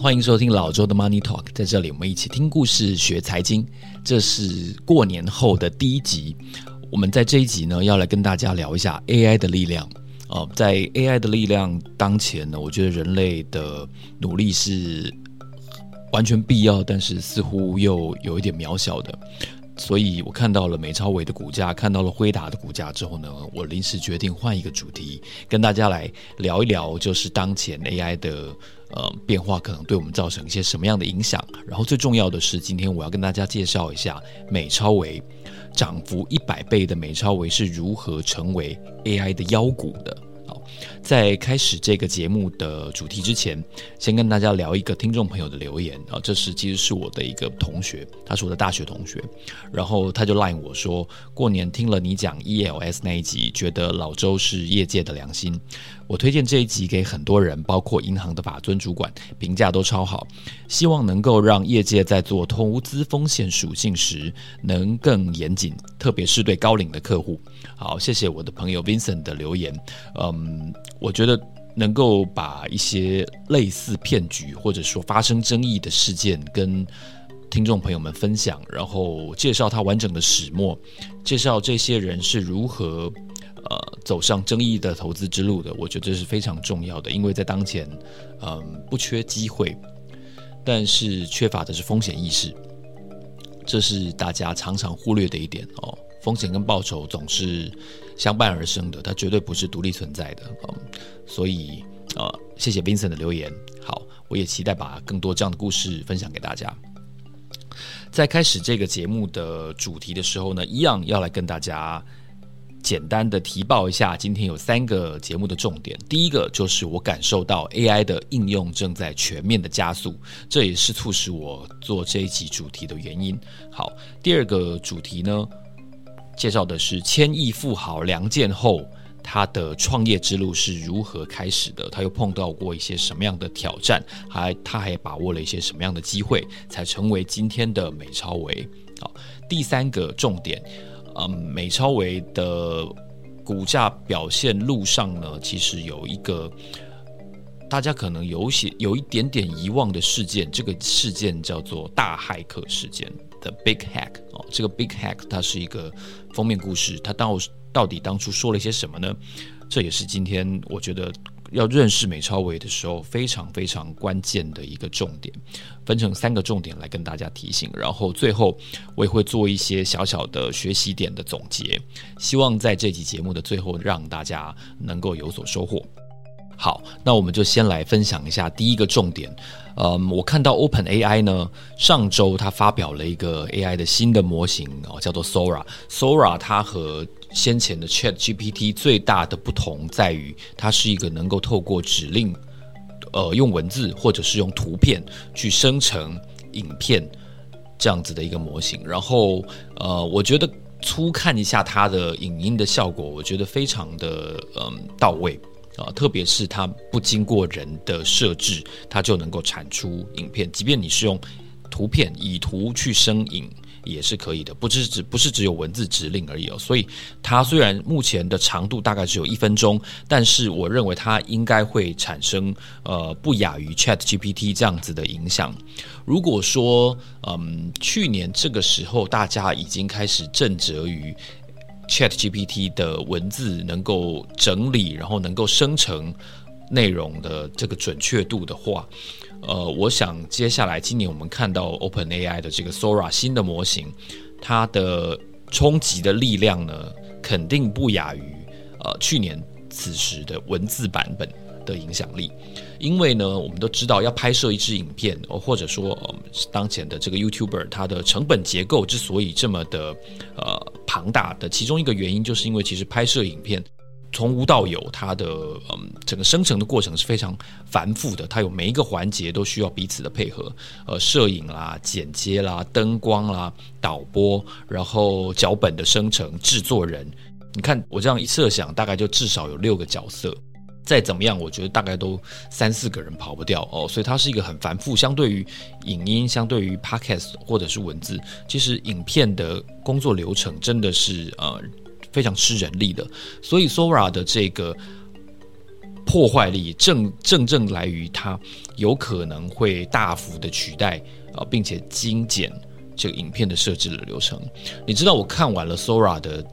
欢迎收听老周的 Money Talk，在这里我们一起听故事学财经。这是过年后的第一集，我们在这一集呢要来跟大家聊一下 AI 的力量。哦，在 AI 的力量当前呢，我觉得人类的努力是完全必要，但是似乎又有一点渺小的。所以我看到了美超微的股价，看到了辉达的股价之后呢，我临时决定换一个主题，跟大家来聊一聊，就是当前 AI 的呃变化可能对我们造成一些什么样的影响。然后最重要的是，今天我要跟大家介绍一下美超微涨幅一百倍的美超微是如何成为 AI 的妖股的。好在开始这个节目的主题之前，先跟大家聊一个听众朋友的留言啊，这是其实是我的一个同学，他是我的大学同学，然后他就 line 我说，过年听了你讲 ELS 那一集，觉得老周是业界的良心。我推荐这一集给很多人，包括银行的法遵主管，评价都超好。希望能够让业界在做投资风险属性时能更严谨，特别是对高龄的客户。好，谢谢我的朋友 Vincent 的留言。嗯，我觉得能够把一些类似骗局或者说发生争议的事件跟听众朋友们分享，然后介绍他完整的始末，介绍这些人是如何。呃，走上争议的投资之路的，我觉得这是非常重要的，因为在当前，嗯，不缺机会，但是缺乏的是风险意识，这是大家常常忽略的一点哦。风险跟报酬总是相伴而生的，它绝对不是独立存在的。嗯，所以呃，谢谢 Vincent 的留言。好，我也期待把更多这样的故事分享给大家。在开始这个节目的主题的时候呢，一样要来跟大家。简单的提报一下，今天有三个节目的重点。第一个就是我感受到 AI 的应用正在全面的加速，这也是促使我做这一集主题的原因。好，第二个主题呢，介绍的是千亿富豪梁建后，他的创业之路是如何开始的，他又碰到过一些什么样的挑战，还他还把握了一些什么样的机会，才成为今天的美超维。好，第三个重点。嗯，美超维的股价表现路上呢，其实有一个大家可能有些有一点点遗忘的事件，这个事件叫做大骇客事件的 Big Hack 哦，这个 Big Hack 它是一个封面故事，它到到底当初说了些什么呢？这也是今天我觉得。要认识美超维的时候，非常非常关键的一个重点，分成三个重点来跟大家提醒。然后最后我也会做一些小小的学习点的总结，希望在这集节目的最后让大家能够有所收获。好，那我们就先来分享一下第一个重点。嗯，我看到 OpenAI 呢，上周它发表了一个 AI 的新的模型哦，叫做 Sora。Sora 它和先前的 ChatGPT 最大的不同在于，它是一个能够透过指令，呃，用文字或者是用图片去生成影片这样子的一个模型。然后，呃，我觉得粗看一下它的影音的效果，我觉得非常的嗯到位。啊，特别是它不经过人的设置，它就能够产出影片。即便你是用图片以图去生影，也是可以的。不只只不是只有文字指令而已哦。所以它虽然目前的长度大概只有一分钟，但是我认为它应该会产生呃不亚于 ChatGPT 这样子的影响。如果说嗯去年这个时候大家已经开始震慑于。ChatGPT 的文字能够整理，然后能够生成内容的这个准确度的话，呃，我想接下来今年我们看到 OpenAI 的这个 Sora 新的模型，它的冲击的力量呢，肯定不亚于呃去年此时的文字版本的影响力。因为呢，我们都知道要拍摄一支影片，或者说，当前的这个 YouTuber，它的成本结构之所以这么的呃庞大的其中一个原因，就是因为其实拍摄影片从无到有，它的嗯整个生成的过程是非常繁复的，它有每一个环节都需要彼此的配合，呃，摄影啦、剪接啦、灯光啦、导播，然后脚本的生成、制作人，你看我这样一设想，大概就至少有六个角色。再怎么样，我觉得大概都三四个人跑不掉哦，所以它是一个很繁复。相对于影音，相对于 Podcast 或者是文字，其实影片的工作流程真的是呃非常吃人力的。所以 Sora 的这个破坏力正正正来于它有可能会大幅的取代啊，并且精简这个影片的设置的流程。你知道，我看完了 Sora 的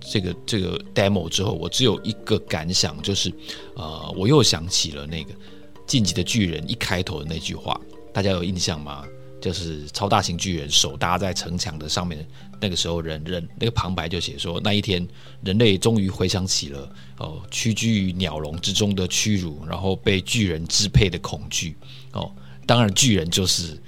这个这个 demo 之后，我只有一个感想，就是呃，我又想起了那个《进击的巨人》一开头的那句话，大家有印象吗？就是超大型巨人手搭在城墙的上面，那个时候人人那个旁白就写说，那一天人类终于回想起了哦，屈居于鸟笼之中的屈辱，然后被巨人支配的恐惧哦。当然，巨人就是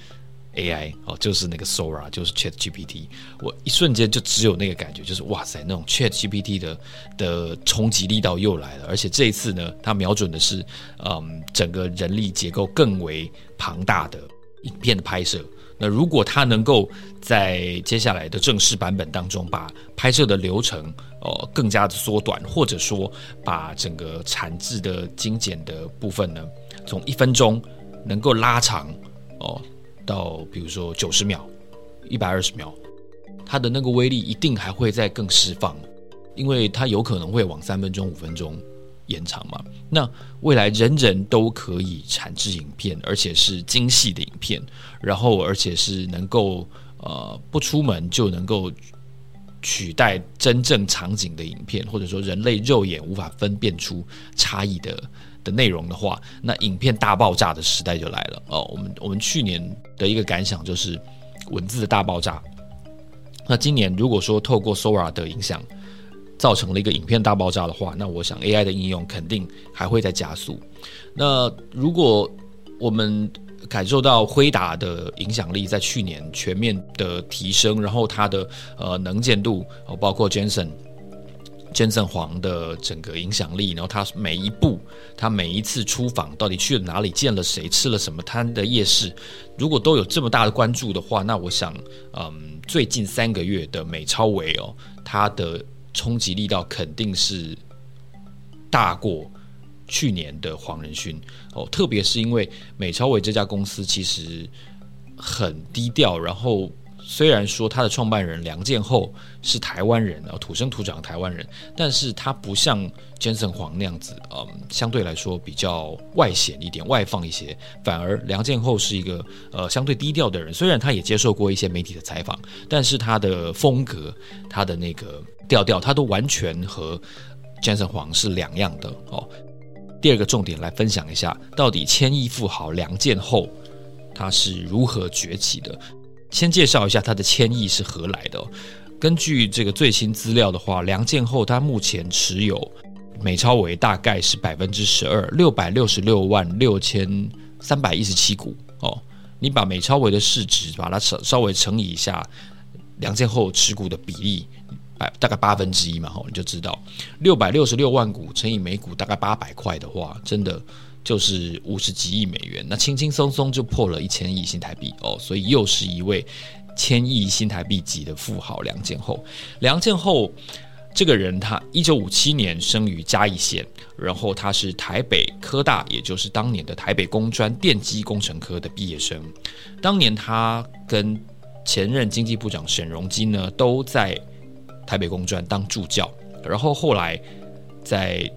AI 哦，就是那个 Sora，就是 ChatGPT。我一瞬间就只有那个感觉，就是哇塞，那种 ChatGPT 的的冲击力道又来了。而且这一次呢，它瞄准的是嗯，整个人力结构更为庞大的。影片的拍摄，那如果他能够在接下来的正式版本当中把拍摄的流程哦更加的缩短，或者说把整个产制的精简的部分呢，从一分钟能够拉长哦到比如说九十秒、一百二十秒，它的那个威力一定还会再更释放，因为它有可能会往三分钟、五分钟。延长嘛？那未来人人都可以产制影片，而且是精细的影片，然后而且是能够呃不出门就能够取代真正场景的影片，或者说人类肉眼无法分辨出差异的的内容的话，那影片大爆炸的时代就来了哦。我们我们去年的一个感想就是文字的大爆炸。那今年如果说透过 Sora 的影响，造成了一个影片大爆炸的话，那我想 AI 的应用肯定还会再加速。那如果我们感受到辉达的影响力在去年全面的提升，然后它的呃能见度，包括 Jensen Jensen 黄的整个影响力，然后他每一步，他每一次出访到底去了哪里，见了谁，吃了什么摊的夜市，如果都有这么大的关注的话，那我想，嗯，最近三个月的美超维哦，它的冲击力道肯定是大过去年的黄仁勋哦，特别是因为美超伟这家公司其实很低调，然后虽然说他的创办人梁建厚是台湾人啊，土生土长的台湾人，但是他不像 Jensen 黄那样子，嗯，相对来说比较外显一点、外放一些，反而梁建厚是一个呃相对低调的人，虽然他也接受过一些媒体的采访，但是他的风格，他的那个。调调，它都完全和 Jensen 黄是两样的哦。第二个重点来分享一下，到底千亿富豪梁建厚他是如何崛起的？先介绍一下他的千亿是何来的。根据这个最新资料的话，梁建厚他目前持有美超微大概是百分之十二，六百六十六万六千三百一十七股哦。你把美超微的市值把它稍稍微乘以一下，梁建厚持股的比例。百大概八分之一嘛，吼，你就知道六百六十六万股乘以每股大概八百块的话，真的就是五十几亿美元，那轻轻松松就破了一千亿新台币哦，所以又是一位千亿新台币级的富豪梁建厚。梁建厚这个人，他一九五七年生于嘉义县，然后他是台北科大，也就是当年的台北工专电机工程科的毕业生。当年他跟前任经济部长沈荣基呢，都在。台北公专当助教，然后后来在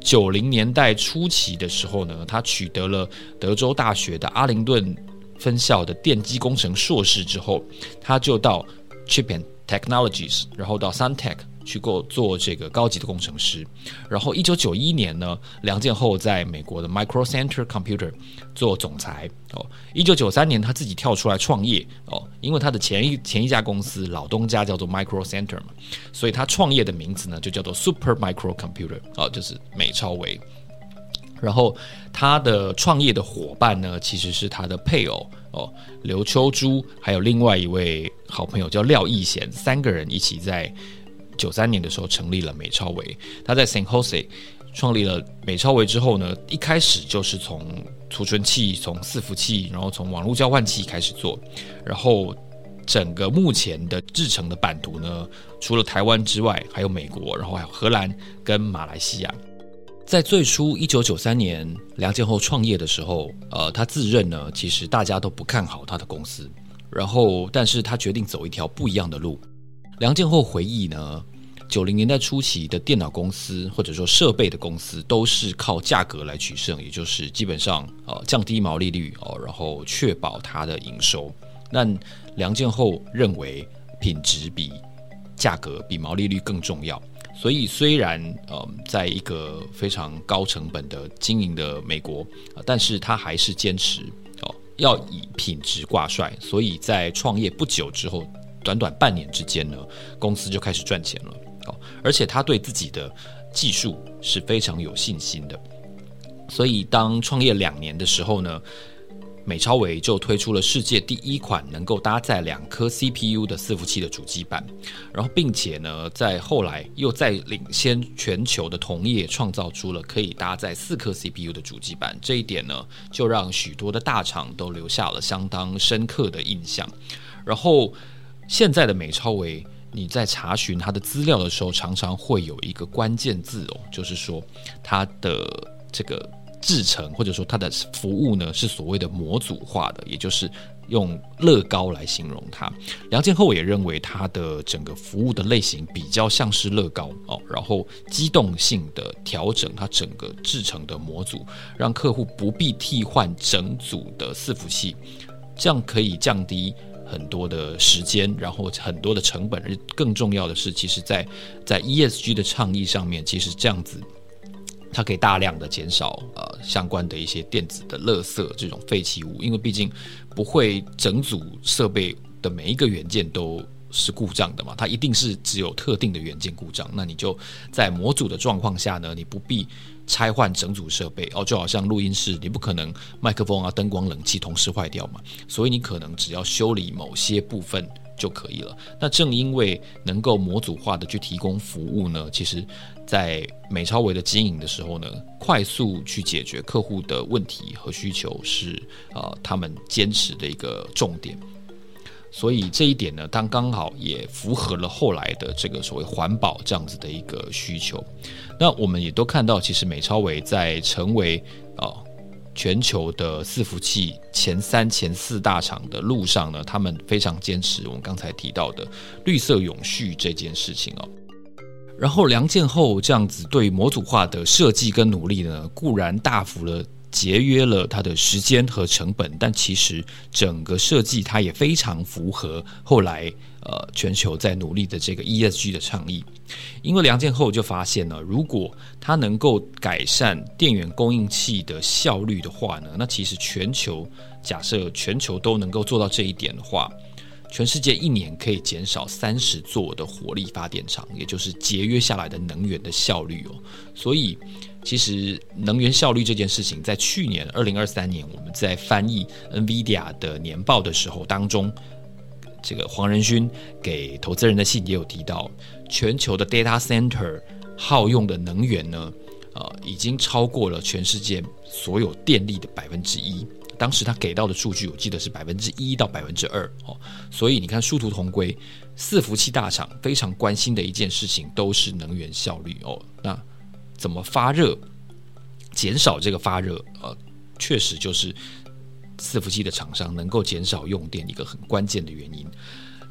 九零年代初期的时候呢，他取得了德州大学的阿灵顿分校的电机工程硕士之后，他就到 Chip and Technologies，然后到 Suntech。去够做这个高级的工程师，然后一九九一年呢，梁建厚在美国的 Micro Center Computer 做总裁哦。一九九三年他自己跳出来创业哦，因为他的前一前一家公司老东家叫做 Micro Center 嘛，所以他创业的名字呢就叫做 Super Micro Computer 哦，就是美超微。然后他的创业的伙伴呢，其实是他的配偶哦，刘秋珠，还有另外一位好朋友叫廖义贤，三个人一起在。九三年的时候成立了美超维，他在 San Jose 创立了美超维之后呢，一开始就是从储存器、从伺服器，然后从网络交换器开始做，然后整个目前的制成的版图呢，除了台湾之外，还有美国，然后还有荷兰跟马来西亚。在最初一九九三年梁建厚创业的时候，呃，他自认呢，其实大家都不看好他的公司，然后但是他决定走一条不一样的路。梁建厚回忆呢。九零年代初期的电脑公司或者说设备的公司都是靠价格来取胜，也就是基本上呃降低毛利率哦，然后确保它的营收。但梁建厚认为品质比价格比毛利率更重要，所以虽然呃在一个非常高成本的经营的美国，但是他还是坚持哦要以品质挂帅，所以在创业不久之后，短短半年之间呢，公司就开始赚钱了哦，而且他对自己的技术是非常有信心的，所以当创业两年的时候呢。美超维就推出了世界第一款能够搭载两颗 CPU 的伺服器的主机板，然后并且呢，在后来又在领先全球的同业创造出了可以搭载四颗 CPU 的主机板，这一点呢，就让许多的大厂都留下了相当深刻的印象。然后现在的美超维，你在查询它的资料的时候，常常会有一个关键字哦，就是说它的这个。制成或者说它的服务呢，是所谓的模组化的，也就是用乐高来形容它。梁建厚也认为它的整个服务的类型比较像是乐高哦，然后机动性的调整它整个制成的模组，让客户不必替换整组的伺服器，这样可以降低很多的时间，然后很多的成本。而更重要的是，其实在在 ESG 的倡议上面，其实这样子。它可以大量的减少呃相关的一些电子的垃圾这种废弃物，因为毕竟不会整组设备的每一个元件都是故障的嘛，它一定是只有特定的元件故障。那你就在模组的状况下呢，你不必拆换整组设备哦，就好像录音室，你不可能麦克风啊、灯光、冷气同时坏掉嘛，所以你可能只要修理某些部分。就可以了。那正因为能够模组化的去提供服务呢，其实，在美超维的经营的时候呢，快速去解决客户的问题和需求是、呃，他们坚持的一个重点。所以这一点呢，当刚好也符合了后来的这个所谓环保这样子的一个需求。那我们也都看到，其实美超伟在成为啊。全球的伺服器前三、前四大厂的路上呢，他们非常坚持我们刚才提到的绿色永续这件事情哦。然后梁建厚这样子对模组化的设计跟努力呢，固然大幅的节约了他的时间和成本，但其实整个设计它也非常符合后来。呃，全球在努力的这个 ESG 的倡议，因为梁建厚就发现呢，如果它能够改善电源供应器的效率的话呢，那其实全球假设全球都能够做到这一点的话，全世界一年可以减少三十座的火力发电厂，也就是节约下来的能源的效率哦。所以，其实能源效率这件事情，在去年二零二三年我们在翻译 NVIDIA 的年报的时候当中。这个黄仁勋给投资人的信也有提到，全球的 data center 耗用的能源呢，呃，已经超过了全世界所有电力的百分之一。当时他给到的数据，我记得是百分之一到百分之二哦。所以你看，殊途同归，伺服器大厂非常关心的一件事情都是能源效率哦。那怎么发热，减少这个发热，呃，确实就是。伺服器的厂商能够减少用电，一个很关键的原因。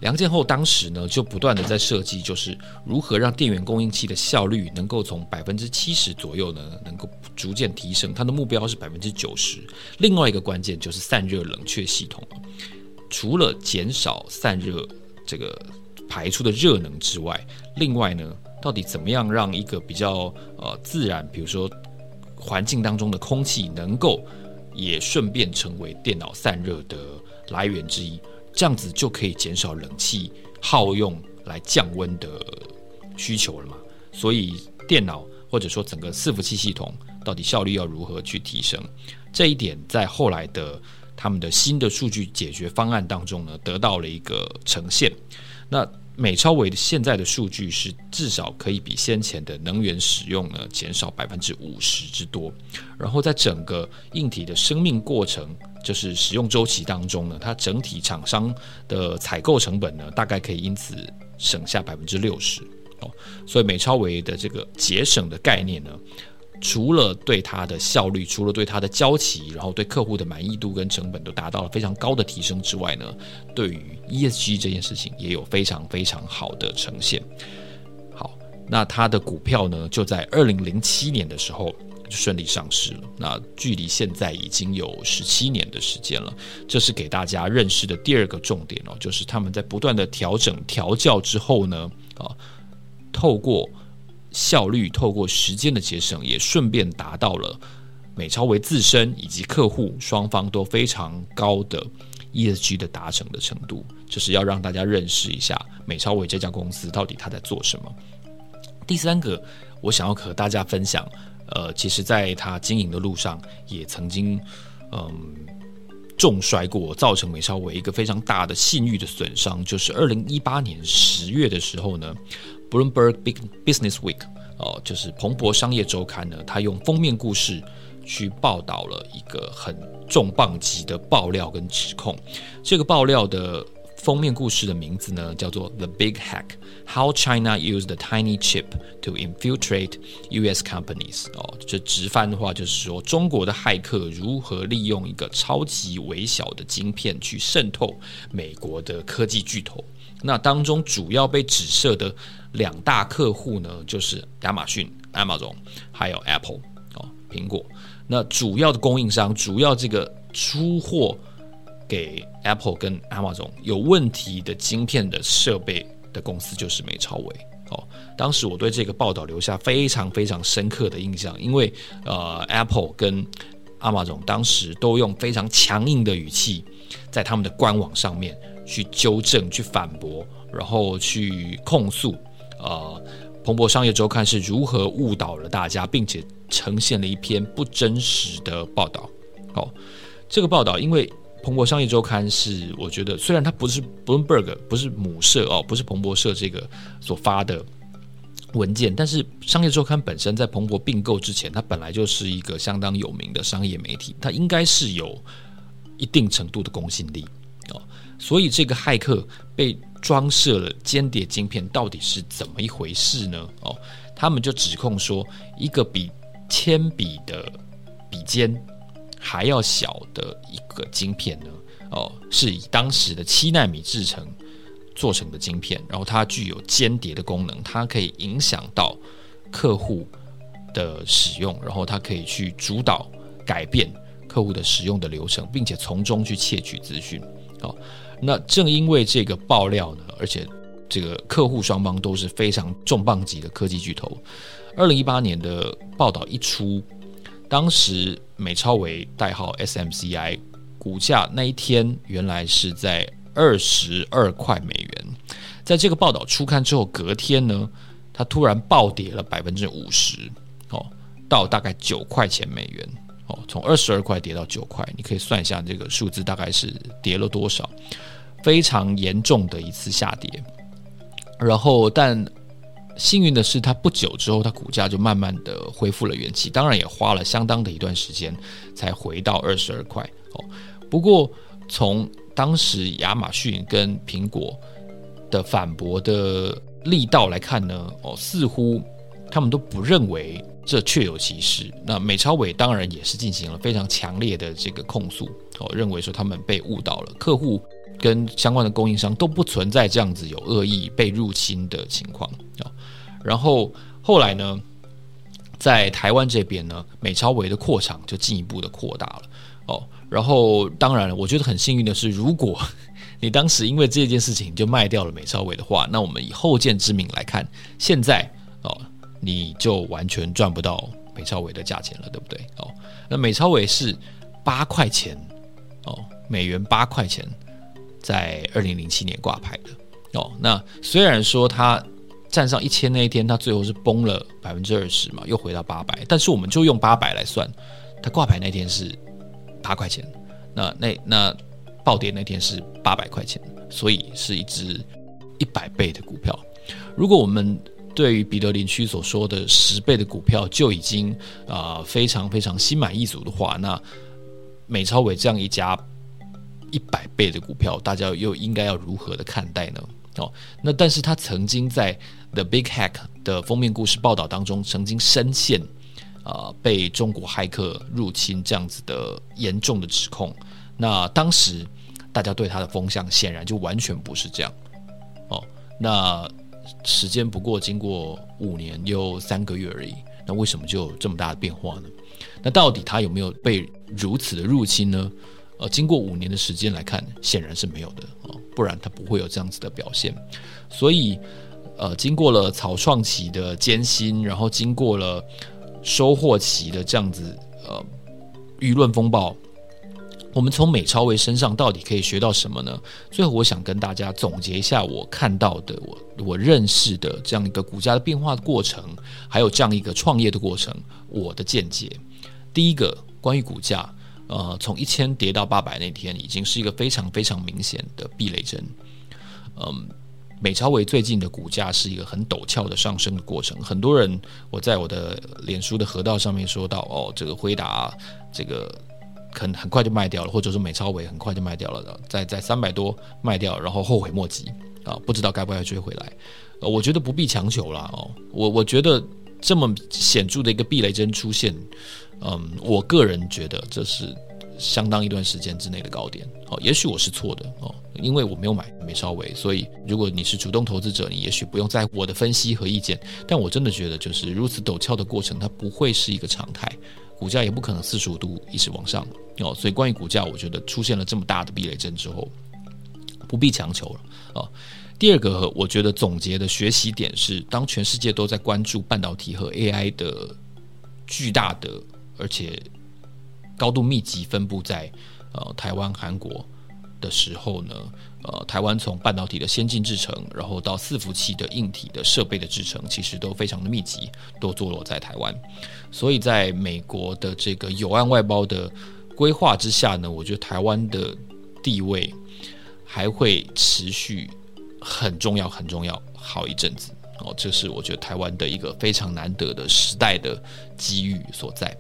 梁建厚当时呢，就不断的在设计，就是如何让电源供应器的效率能够从百分之七十左右呢，能够逐渐提升。他的目标是百分之九十。另外一个关键就是散热冷却系统，除了减少散热这个排出的热能之外，另外呢，到底怎么样让一个比较呃自然，比如说环境当中的空气能够。也顺便成为电脑散热的来源之一，这样子就可以减少冷气耗用来降温的需求了嘛。所以电脑或者说整个伺服器系统到底效率要如何去提升，这一点在后来的他们的新的数据解决方案当中呢，得到了一个呈现。那美超维的现在的数据是至少可以比先前的能源使用呢减少百分之五十之多，然后在整个硬体的生命过程，就是使用周期当中呢，它整体厂商的采购成本呢大概可以因此省下百分之六十哦，所以美超维的这个节省的概念呢。除了对它的效率，除了对它的交期，然后对客户的满意度跟成本都达到了非常高的提升之外呢，对于 ESG 这件事情也有非常非常好的呈现。好，那它的股票呢，就在二零零七年的时候就顺利上市了。那距离现在已经有十七年的时间了。这是给大家认识的第二个重点哦，就是他们在不断的调整调教之后呢，啊，透过效率，透过时间的节省，也顺便达到了美超微自身以及客户双方都非常高的 ESG 的达成的程度。就是要让大家认识一下美超微这家公司到底他在做什么。第三个，我想要和大家分享，呃，其实在他经营的路上，也曾经，嗯，重摔过，造成美超微一个非常大的信誉的损伤。就是二零一八年十月的时候呢，Bloomberg Big Business Week，哦、就是彭博商业周刊呢，他用封面故事去报道了一个很重磅级的爆料跟指控。这个爆料的。封面故事的名字呢，叫做《The Big Hack: How China Used the Tiny Chip to Infiltrate U.S. Companies》哦，这直翻的话就是说，中国的骇客如何利用一个超级微小的晶片去渗透美国的科技巨头。那当中主要被指涉的两大客户呢，就是亚马逊 （Amazon） 还有 Apple 哦，苹果。那主要的供应商，主要这个出货。给 Apple 跟 Amazon 有问题的晶片的设备的公司就是美超伟哦。当时我对这个报道留下非常非常深刻的印象，因为呃 Apple 跟 Amazon 当时都用非常强硬的语气在他们的官网上面去纠正、去反驳，然后去控诉呃彭博商业周刊是如何误导了大家，并且呈现了一篇不真实的报道。哦，这个报道因为。彭博商业周刊是，我觉得虽然它不是 Bloomberg，不是母社哦，不是彭博社这个所发的文件，但是商业周刊本身在彭博并购之前，它本来就是一个相当有名的商业媒体，它应该是有一定程度的公信力哦。所以这个骇客被装设了间谍晶片，到底是怎么一回事呢？哦，他们就指控说，一个比铅笔的笔尖。还要小的一个晶片呢，哦，是以当时的七纳米制成做成的晶片，然后它具有间谍的功能，它可以影响到客户的使用，然后它可以去主导改变客户的使用的流程，并且从中去窃取资讯。哦，那正因为这个爆料呢，而且这个客户双方都是非常重磅级的科技巨头，二零一八年的报道一出。当时美超为代号 SMCI 股价那一天原来是在二十二块美元，在这个报道出刊之后，隔天呢，它突然暴跌了百分之五十，哦，到大概九块钱美元，哦，从二十二块跌到九块，你可以算一下这个数字大概是跌了多少，非常严重的一次下跌，然后但。幸运的是，它不久之后，它股价就慢慢的恢复了元气。当然，也花了相当的一段时间才回到二十二块哦。不过，从当时亚马逊跟苹果的反驳的力道来看呢，哦，似乎他们都不认为这确有其事。那美超伟当然也是进行了非常强烈的这个控诉哦，认为说他们被误导了，客户跟相关的供应商都不存在这样子有恶意被入侵的情况啊。然后后来呢，在台湾这边呢，美超微的扩厂就进一步的扩大了哦。然后当然了，我觉得很幸运的是，如果你当时因为这件事情就卖掉了美超微的话，那我们以后见之明来看，现在哦，你就完全赚不到美超微的价钱了，对不对？哦，那美超微是八块钱哦，美元八块钱，在二零零七年挂牌的哦。那虽然说它。站上一千那一天，它最后是崩了百分之二十嘛，又回到八百。但是我们就用八百来算，它挂牌那天是八块钱，那那那暴跌那天是八百块钱，所以是一只一百倍的股票。如果我们对于彼得林区所说的十倍的股票就已经啊、非常非常心满意足的话，那美超伟这样一家一百倍的股票，大家又应该要如何的看待呢？哦，那但是他曾经在 The Big Hack 的封面故事报道当中，曾经深陷啊、被中国骇客入侵这样子的严重的指控。那当时大家对他的风向显然就完全不是这样。哦，那时间不过经过五年又三个月而已，那为什么就有这么大的变化呢？那到底他有没有被如此的入侵呢？呃，经过五年的时间来看，显然是没有的啊，不然它不会有这样子的表现。所以，呃，经过了草创期的艰辛，然后经过了收获期的这样子呃舆论风暴。我们从美超微身上到底可以学到什么呢？最后，我想跟大家总结一下我看到的、我我认识的这样一个股价的变化的过程，还有这样一个创业的过程，我的见解。第一个，关于股价，呃，从一千跌到八百那天，已经是一个非常非常明显的避雷针。嗯，美超维最近的股价是一个很陡峭的上升的过程。很多人，我在我的脸书的河道上面说到，哦，这个辉达，这个。很很快就卖掉了，或者说美超维很快就卖掉了，在在三百多卖掉，然后后悔莫及啊，不知道该不该追回来。呃，我觉得不必强求啦哦。我我觉得这么显著的一个避雷针出现，嗯，我个人觉得这是相当一段时间之内的高点哦。也许我是错的哦，因为我没有买美超微，所以如果你是主动投资者，你也许不用在乎我的分析和意见。但我真的觉得，就是如此陡峭的过程，它不会是一个常态。股价也不可能四十五度一直往上哦，所以关于股价，我觉得出现了这么大的避雷针之后，不必强求了哦。第二个，我觉得总结的学习点是，当全世界都在关注半导体和 AI 的巨大的而且高度密集分布在呃台湾、韩国的时候呢，呃，台湾从半导体的先进制程，然后到伺服器的硬体的设备的制程，其实都非常的密集，都坐落在台湾。所以，在美国的这个有案外包的规划之下呢，我觉得台湾的地位还会持续很重要、很重要好一阵子。哦，这是我觉得台湾的一个非常难得的时代的机遇所在。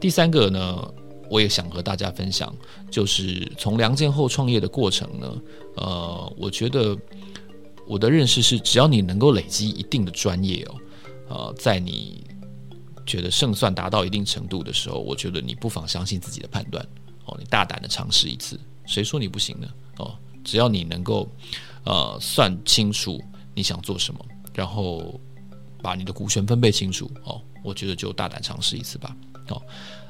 第三个呢，我也想和大家分享，就是从梁建后创业的过程呢，呃，我觉得我的认识是，只要你能够累积一定的专业哦，呃，在你觉得胜算达到一定程度的时候，我觉得你不妨相信自己的判断哦，你大胆的尝试一次，谁说你不行呢？哦，只要你能够呃算清楚你想做什么，然后把你的股权分配清楚哦，我觉得就大胆尝试一次吧，哦。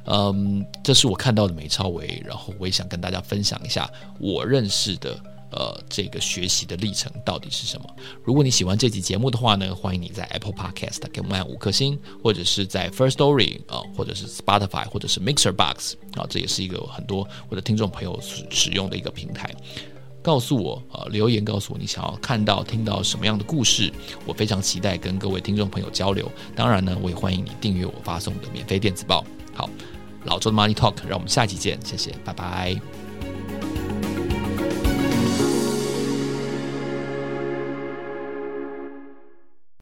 嗯，这是我看到的美超维，然后我也想跟大家分享一下我认识的呃这个学习的历程到底是什么。如果你喜欢这集节目的话呢，欢迎你在 Apple Podcast 给我们按五颗星，或者是在 First Story 啊、或者是 Spotify，或者是 Mixer Box 啊、这也是一个很多我的听众朋友使用的一个平台。告诉我、呃，留言告诉我你想要看到听到什么样的故事，我非常期待跟各位听众朋友交流。当然呢，我也欢迎你订阅我发送的免费电子报。好。老周的 Money Talk，让我们下期见，谢谢，拜拜。